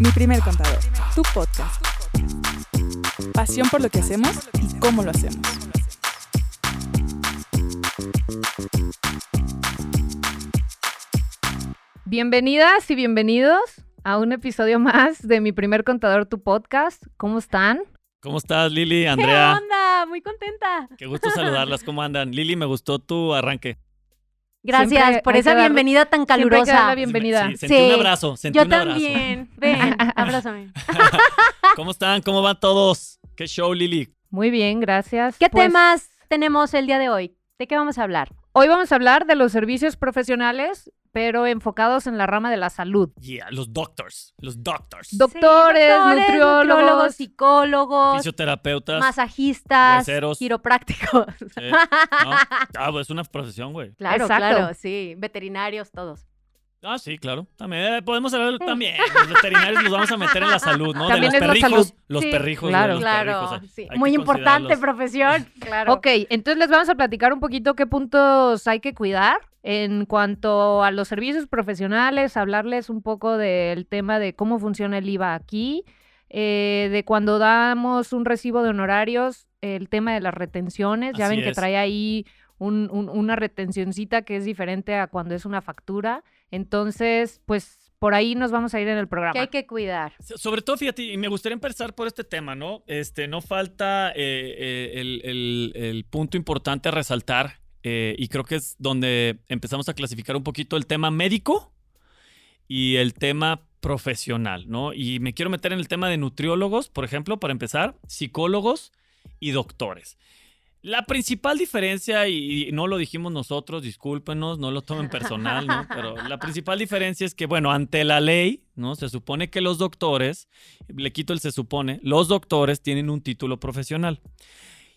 Mi primer contador, tu podcast. Pasión por lo que hacemos y cómo lo hacemos. Bienvenidas y bienvenidos a un episodio más de Mi primer contador, tu podcast. ¿Cómo están? ¿Cómo estás, Lili, ¿Qué Andrea? onda? Muy contenta. Qué gusto saludarlas. ¿Cómo andan? Lili, me gustó tu arranque. Gracias Siempre por esa dar- bienvenida tan Siempre hay que dar calurosa. la bienvenida. Sí, sentí Sí. un abrazo, sentí Yo un abrazo. también. Ven, abrázame. ¿Cómo están? ¿Cómo van todos? ¿Qué show, Lili? Muy bien, gracias. ¿Qué Pues, temas tenemos el día de hoy? ¿De qué vamos a hablar? Hoy vamos a hablar de los servicios profesionales, pero enfocados en la rama de la salud. Yeah, los doctors. Los doctors. Doctores, Sí, doctores, nutriólogos. psicólogos, Fisioterapeutas. masajistas, hueseros. quiroprácticos. Sí. ¿No? Ah, pues es una profesión, güey. Claro, Exacto. claro, sí. Veterinarios, todos. Ah, sí, claro. También eh, podemos hablar también. Los veterinarios los vamos a meter en la salud, ¿no? También de es los la perrijos. salud. Los Sí, perrijos. claro. los claro, perrijos, sí. Muy importante profesión. Claro. Ok, entonces les vamos a platicar un poquito qué puntos hay que cuidar en cuanto a los servicios profesionales, hablarles un poco del tema de cómo funciona el IVA aquí, eh, de cuando damos un recibo de honorarios, el tema de las retenciones, ya Así ven que es. trae ahí un- un- una retencioncita que es diferente a cuando es una factura, entonces pues por ahí nos vamos a ir en el programa. Que hay que cuidar. So- Sobre todo, fíjate, y me gustaría empezar por este tema, ¿no? Este, no falta eh, eh, el, el- el punto importante a resaltar, eh, y creo que es donde empezamos a clasificar un poquito el tema médico y el tema profesional, ¿no? Y me quiero meter en el tema de nutriólogos, por ejemplo, para empezar, psicólogos y doctores. La principal diferencia, y no lo dijimos nosotros, discúlpenos, no lo tomen personal, ¿no? Pero la principal diferencia es que, bueno, ante la ley, ¿no? Se supone que los doctores, le quito el se supone, los doctores tienen un título profesional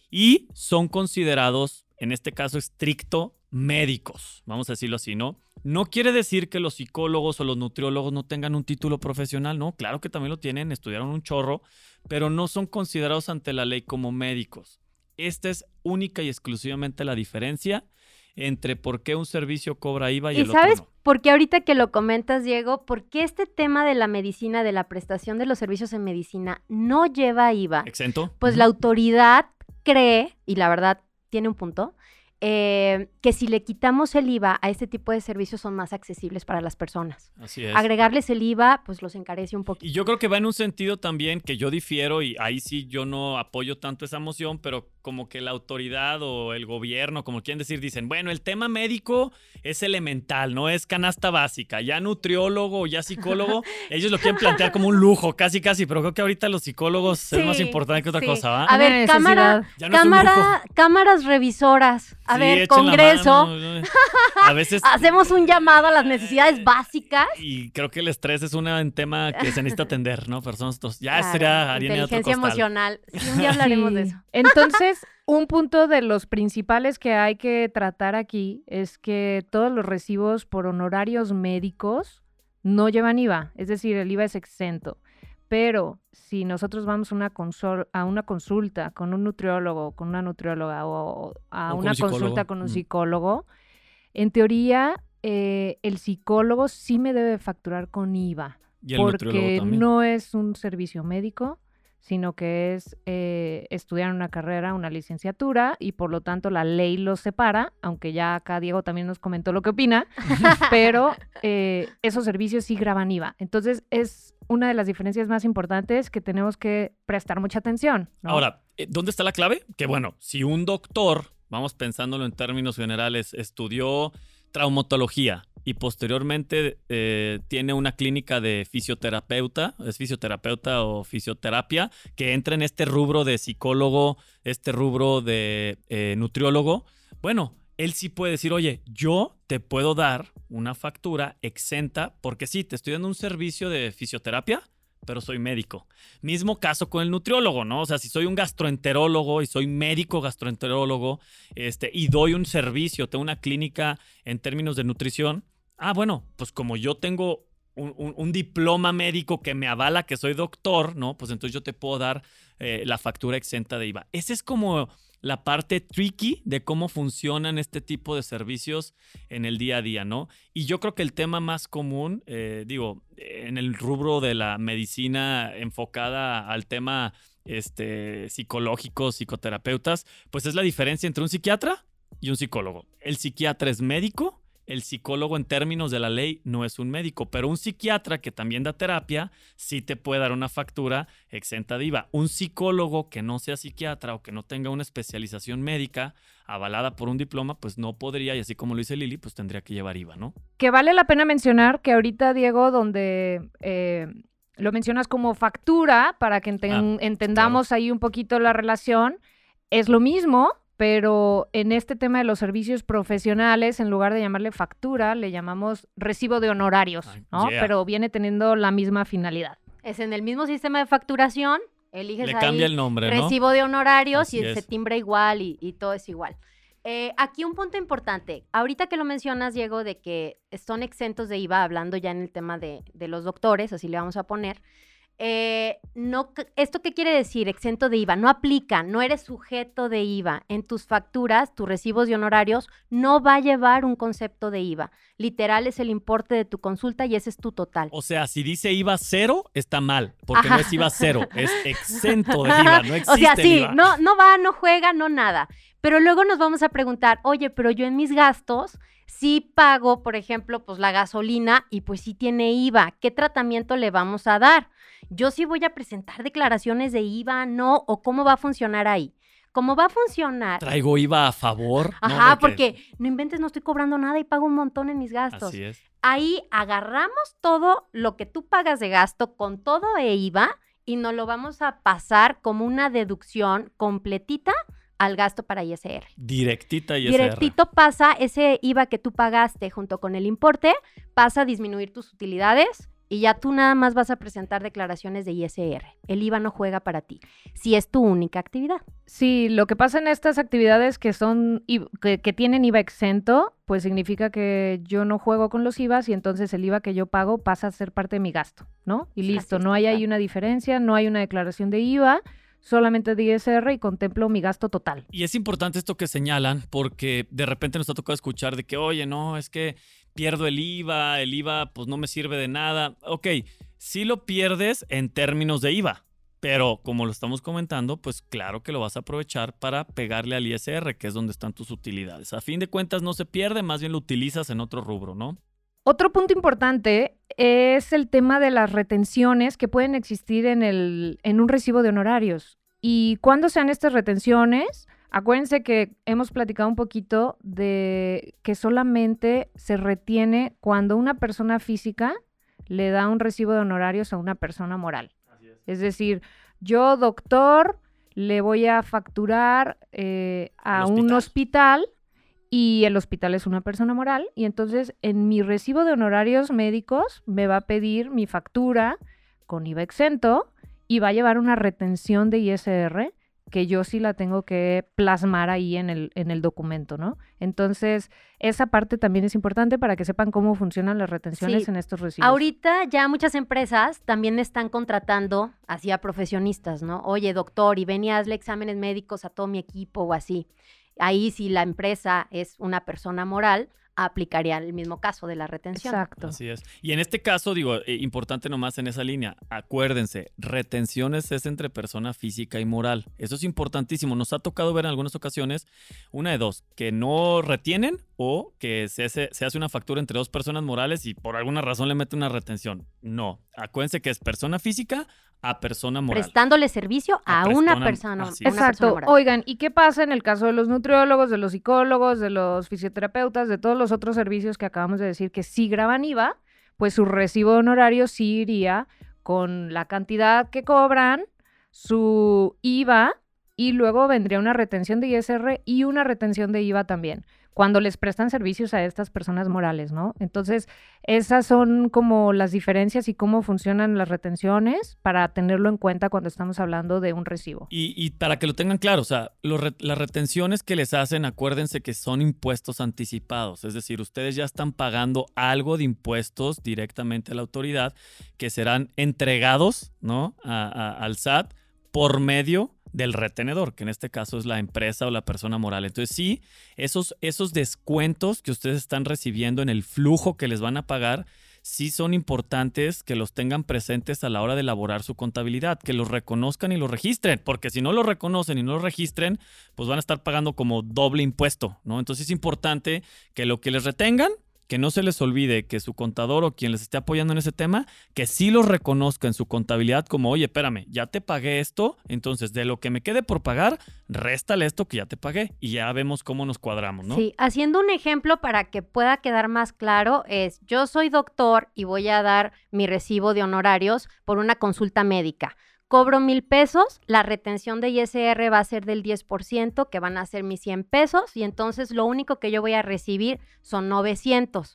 y son considerados, en este caso estricto, médicos, vamos a decirlo así, ¿no? No quiere decir que los psicólogos o los nutriólogos no tengan un título profesional, ¿no? Claro que también lo tienen, estudiaron un chorro, pero no son considerados ante la ley como médicos. Esta es única y exclusivamente la diferencia entre por qué un servicio cobra IVA y, ¿Y el sabes otro no. por qué ahorita que lo comentas, Diego? ¿Por qué este tema de la medicina, de la prestación de los servicios en medicina, no lleva IVA? ¿Exento? Pues la autoridad cree, y la verdad tiene un punto, eh, que si le quitamos el IVA a este tipo de servicios son más accesibles para las personas. Así es. Agregarles el IVA, pues los encarece un poquito. Y yo creo que va en un sentido también que yo difiero y ahí sí yo no apoyo tanto esa moción, pero como que la autoridad o el gobierno, como quieren decir, dicen, bueno, el tema médico es elemental, no es canasta básica, ya nutriólogo ya psicólogo, ellos lo quieren plantear como un lujo, casi casi, pero creo que ahorita los psicólogos es más Sí, importante que otra sí. cosa, ¿va? A ver, cámara, no cámara, cámaras revisoras. A Sí, ver, Congreso. A veces... hacemos un llamado a las necesidades básicas. Y creo que el estrés es un tema que se necesita atender, ¿no? Pero nosotros, ya Claro, sería harina de otro costal. emocional. Sí, un día hablaremos Sí. de eso. Entonces, un punto de los principales que hay que tratar aquí es que todos los recibos por honorarios médicos no llevan IVA, es decir, el IVA es exento. Pero si nosotros vamos a una, a una consulta con un nutriólogo, con una nutrióloga o a O con una un consulta con un Mm. psicólogo, en teoría eh, el psicólogo sí me debe facturar con IVA Y el nutriólogo porque no es un servicio médico, sino que es eh, estudiar una carrera, una licenciatura, y por lo tanto la ley los separa, aunque ya acá Diego también nos comentó lo que opina, pero eh, esos servicios sí graban IVA. Entonces es una de las diferencias más importantes que tenemos que prestar mucha atención. ¿no? Ahora, eh, ¿dónde está la clave? Que bueno, si un doctor, vamos pensándolo en términos generales, estudió traumatología y posteriormente eh, tiene una clínica de fisioterapeuta, es fisioterapeuta o fisioterapia, que entra en este rubro de psicólogo, este rubro de eh, nutriólogo, bueno, él sí puede decir, oye, yo te puedo dar una factura exenta porque sí, te estoy dando un servicio de fisioterapia, pero soy médico. Mismo caso con el nutriólogo, ¿no? O sea, si soy un gastroenterólogo y soy médico gastroenterólogo este, y doy un servicio, tengo una clínica en términos de nutrición, ah, bueno, pues como yo tengo un, un- diploma médico que me avala que soy doctor, ¿no? Pues entonces yo te puedo dar eh, la factura exenta de IVA. Esa es como la parte tricky de cómo funcionan este tipo de servicios en el día a día, ¿no? Y yo creo que el tema más común, eh, digo, en el rubro de la medicina enfocada al tema este, psicológico, psicoterapeutas, pues es la diferencia entre un psiquiatra y un psicólogo. El psiquiatra es médico, el psicólogo en términos de la ley no es un médico, pero un psiquiatra que también da terapia sí te puede dar una factura exenta de IVA. Un psicólogo que no sea psiquiatra o que no tenga una especialización médica avalada por un diploma, pues no podría, y así como lo dice Lili, pues tendría que llevar IVA, ¿no? Que vale la pena mencionar que ahorita, Diego, donde eh, lo mencionas como factura, para que enten- Ah, entendamos ahí un poquito la relación, es lo mismo, pero en este tema de los servicios profesionales, en lugar de llamarle factura, le llamamos recibo de honorarios, Ay, ¿no? yeah. Pero viene teniendo la misma finalidad. Es en el mismo sistema de facturación, eliges Le ahí cambia el nombre, ¿no? recibo de honorarios Así y se es. timbra igual y, y todo es igual. Eh, aquí un punto importante. Ahorita que lo mencionas, Diego, de que son exentos de IVA, hablando ya en el tema de, de los doctores, así le vamos a poner. Eh, no, ¿Esto qué quiere decir? Exento de IVA. No aplica, no eres sujeto de IVA. En tus facturas, tus recibos de honorarios, no va a llevar un concepto de IVA. Literal es el importe de tu consulta y ese es tu total. O sea, si dice IVA cero, está mal, porque no es IVA cero, es exento de IVA, no existe o sea, sí, IVA. no, no va, no juega, no nada. Pero luego nos vamos a preguntar, oye, pero yo en mis gastos sí pago, por ejemplo, pues la gasolina y pues sí tiene IVA. ¿Qué tratamiento le vamos a dar? Yo sí voy a presentar declaraciones de IVA, no, o cómo va a funcionar ahí. ¿Cómo va a funcionar? Traigo IVA a favor. ¿no? Ajá, porque no inventes, no estoy cobrando nada y pago un montón en mis gastos. Así es. Ahí agarramos todo lo que tú pagas de gasto con todo e IVA y nos lo vamos a pasar como una deducción completita al gasto para ISR. Directita y Directito pasa ese IVA que tú pagaste junto con el importe, pasa a disminuir tus utilidades y ya tú nada más vas a presentar declaraciones de ISR. El IVA no juega para ti, si es tu única actividad. Sí, lo que pasa en estas actividades que son que, que tienen IVA exento, pues significa que yo no juego con los IVAs y entonces el IVA que yo pago pasa a ser parte de mi gasto, ¿no? Y listo, no hay ahí una diferencia, no hay una declaración de IVA, solamente de ISR y contemplo mi gasto total. Y es importante esto que señalan porque de repente nos ha tocado escuchar de que, oye, no, es que pierdo el IVA, el IVA pues no me sirve de nada. Ok, sí lo pierdes en términos de IVA, pero como lo estamos comentando, pues claro que lo vas a aprovechar para pegarle al ISR, que es donde están tus utilidades. A fin de cuentas no se pierde, más bien lo utilizas en otro rubro, ¿no? Otro punto importante es el tema de las retenciones que pueden existir en, el, en un recibo de honorarios. Y cuando sean estas retenciones, acuérdense que hemos platicado un poquito de que solamente se retiene cuando una persona física le da un recibo de honorarios a una persona moral. Es decir, yo, doctor, le voy a facturar eh, a un hospital. hospital y el hospital es una persona moral y entonces en mi recibo de honorarios médicos me va a pedir mi factura con IVA exento y va a llevar una retención de ISR que yo sí la tengo que plasmar ahí en el, en el documento, ¿no? Entonces, esa parte también es importante para que sepan cómo funcionan las retenciones Sí. en estos recibos. Ahorita ya muchas empresas también están contratando así a profesionistas, ¿no? Oye, doctor, y ven y hazle exámenes médicos a todo mi equipo o así. Ahí si la empresa es una persona moral, aplicaría el mismo caso de la retención. Exacto. Así es. Y en este caso, digo, eh, importante nomás en esa línea, acuérdense, retenciones es entre persona física y moral. Eso es importantísimo. Nos ha tocado ver en algunas ocasiones, una de dos, que no retienen o que se hace, se hace una factura entre dos personas morales y por alguna razón le mete una retención. No, acuérdense que es persona física a persona moral. Prestándole servicio a, A una persona- persona, así una es. persona Exacto. moral. Oigan, ¿y qué pasa en el caso de los nutriólogos, de los psicólogos, de los fisioterapeutas, de todos los otros servicios que acabamos de decir que sí graban IVA? Pues su recibo honorario sí iría con la cantidad que cobran, su IVA y luego vendría una retención de ISR y una retención de IVA también, cuando les prestan servicios a estas personas morales, ¿no? Entonces, esas son como las diferencias y cómo funcionan las retenciones para tenerlo en cuenta cuando estamos hablando de un recibo. Y, para que lo tengan claro, o sea, las retenciones que les hacen, acuérdense que son impuestos anticipados, es decir, ustedes ya están pagando algo de impuestos directamente a la autoridad que serán entregados, ¿no? a- a- al SAT por medio del retenedor, que en este caso es la empresa o la persona moral. Entonces sí, esos, esos descuentos que ustedes están recibiendo en el flujo que les van a pagar, sí son importantes que los tengan presentes a la hora de elaborar su contabilidad, que los reconozcan y los registren, porque si no lo reconocen y no lo registren, pues van a estar pagando como doble impuesto, ¿no? Entonces es importante que lo que les retengan que no se les olvide que su contador o quien les esté apoyando en ese tema, que sí los reconozca en su contabilidad como, oye, espérame, ya te pagué esto, entonces de lo que me quede por pagar, réstale esto que ya te pagué y ya vemos cómo nos cuadramos, ¿no? Sí, haciendo un ejemplo para que pueda quedar más claro, es yo soy doctor y voy a dar mi recibo de honorarios por una consulta médica cobro mil pesos, la retención de ISR va a ser del 10%, que van a ser mis 100 pesos, y entonces lo único que yo voy a recibir son 900.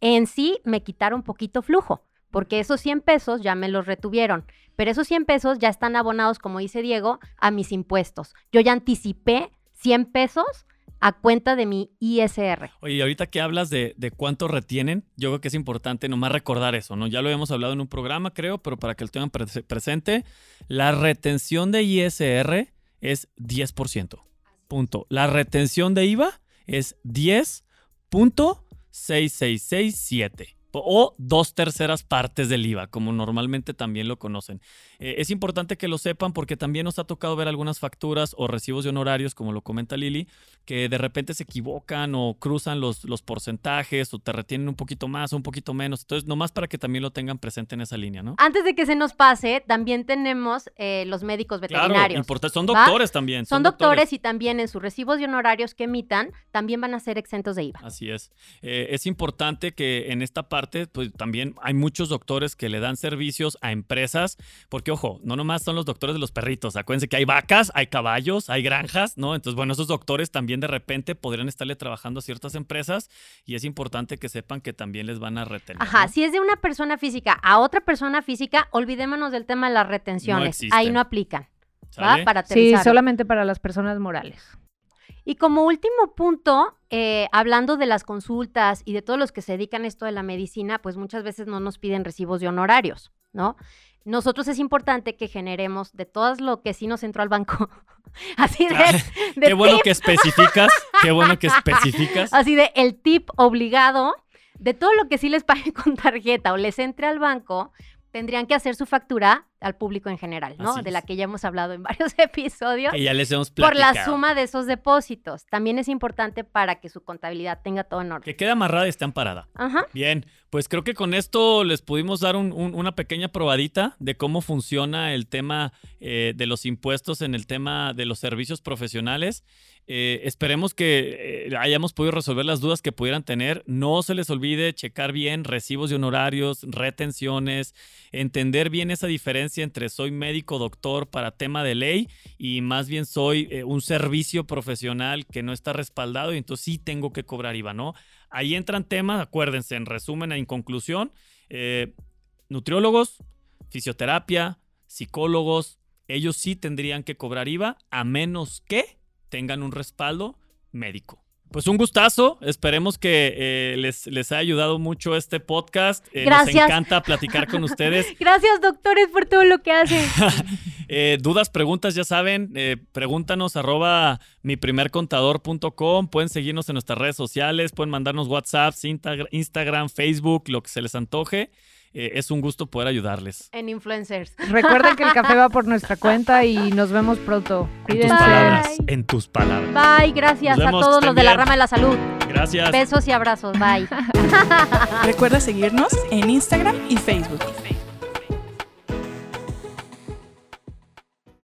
En sí me quitaron poquito flujo, porque esos 100 pesos ya me los retuvieron, pero esos 100 pesos ya están abonados, como dice Diego, a mis impuestos. Yo ya anticipé 100 pesos a cuenta de mi ISR. Oye, ahorita que hablas de, cuánto retienen, yo creo que es importante nomás recordar eso, ¿no? Ya lo habíamos hablado en un programa, creo, pero para que lo tengan presente, la retención de ISR es 10%. Punto. La retención de IVA es 10.6667 o dos terceras partes del IVA, como normalmente también lo conocen. Eh, es importante que lo sepan porque también nos ha tocado ver algunas facturas o recibos de honorarios, como lo comenta Lili, que de repente se equivocan o cruzan los, los porcentajes o te retienen un poquito más o un poquito menos. Entonces, nomás para que también lo tengan presente en esa línea, ¿no? Antes de que se nos pase, también tenemos eh, los médicos veterinarios. Claro, son doctores también. Son, doctores, y también en sus recibos de honorarios que emitan, también van a ser exentos de IVA. Así es. Eh, es importante que en esta parte, pues también hay muchos doctores que le dan servicios a empresas, porque ojo, no nomás son los doctores de los perritos, acuérdense que hay vacas, hay caballos, hay granjas, ¿no? Entonces, bueno, esos doctores también de repente podrían estarle trabajando a ciertas empresas y es importante que sepan que también les van a retener. Ajá, si es de una persona física a otra persona física, olvidémonos del tema de las retenciones, ahí no aplican. ¿va? Para sí, solamente para las personas morales. Y como último punto, eh, hablando de las consultas y de todos los que se dedican a esto de la medicina, pues muchas veces no nos piden recibos de honorarios, ¿no? nosotros es importante que generemos de todo lo que sí nos entró al banco. Así de. qué bueno que especificas. Qué bueno que especificas. Así de el tip obligado de todo lo que sí les pague con tarjeta o les entre al banco, tendrían que hacer su factura al público en general, ¿no? De la que ya hemos hablado en varios episodios. Y ya les hemos platicado. Por la suma de esos depósitos. También es importante para que su contabilidad tenga todo en orden. Que quede amarrada y esté amparada. Ajá. Bien, pues creo que con esto les pudimos dar una pequeña probadita de cómo funciona el tema eh, de los impuestos en el tema de los servicios profesionales. Eh, esperemos que eh, hayamos podido resolver las dudas que pudieran tener. No se les olvide checar bien recibos de honorarios, retenciones, entender bien esa diferencia entre soy médico doctor para tema de ley y más bien soy un servicio profesional que no está respaldado y entonces sí tengo que cobrar IVA, ¿no? Ahí entran temas, acuérdense, en resumen, en conclusión, nutriólogos, fisioterapia, psicólogos, ellos sí tendrían que cobrar IVA a menos que tengan un respaldo médico. Pues un gustazo, esperemos que eh, les, les haya ayudado mucho este podcast. Eh, Gracias. Nos encanta platicar con ustedes. Gracias, doctores, por todo lo que hacen. Eh, dudas, preguntas, ya saben, pregúntanos arroba miprimercontador.com. Pueden seguirnos en nuestras redes sociales, pueden mandarnos WhatsApp, Instagram, Facebook, lo que se les antoje. Eh, es un gusto poder ayudarles. En influencers. Recuerden que el café va por nuestra cuenta y nos vemos pronto. En tus palabras. En tus palabras. Bye, gracias a todos los de la rama de la salud. Gracias. Besos y abrazos. Bye. Recuerda seguirnos en Instagram y Facebook.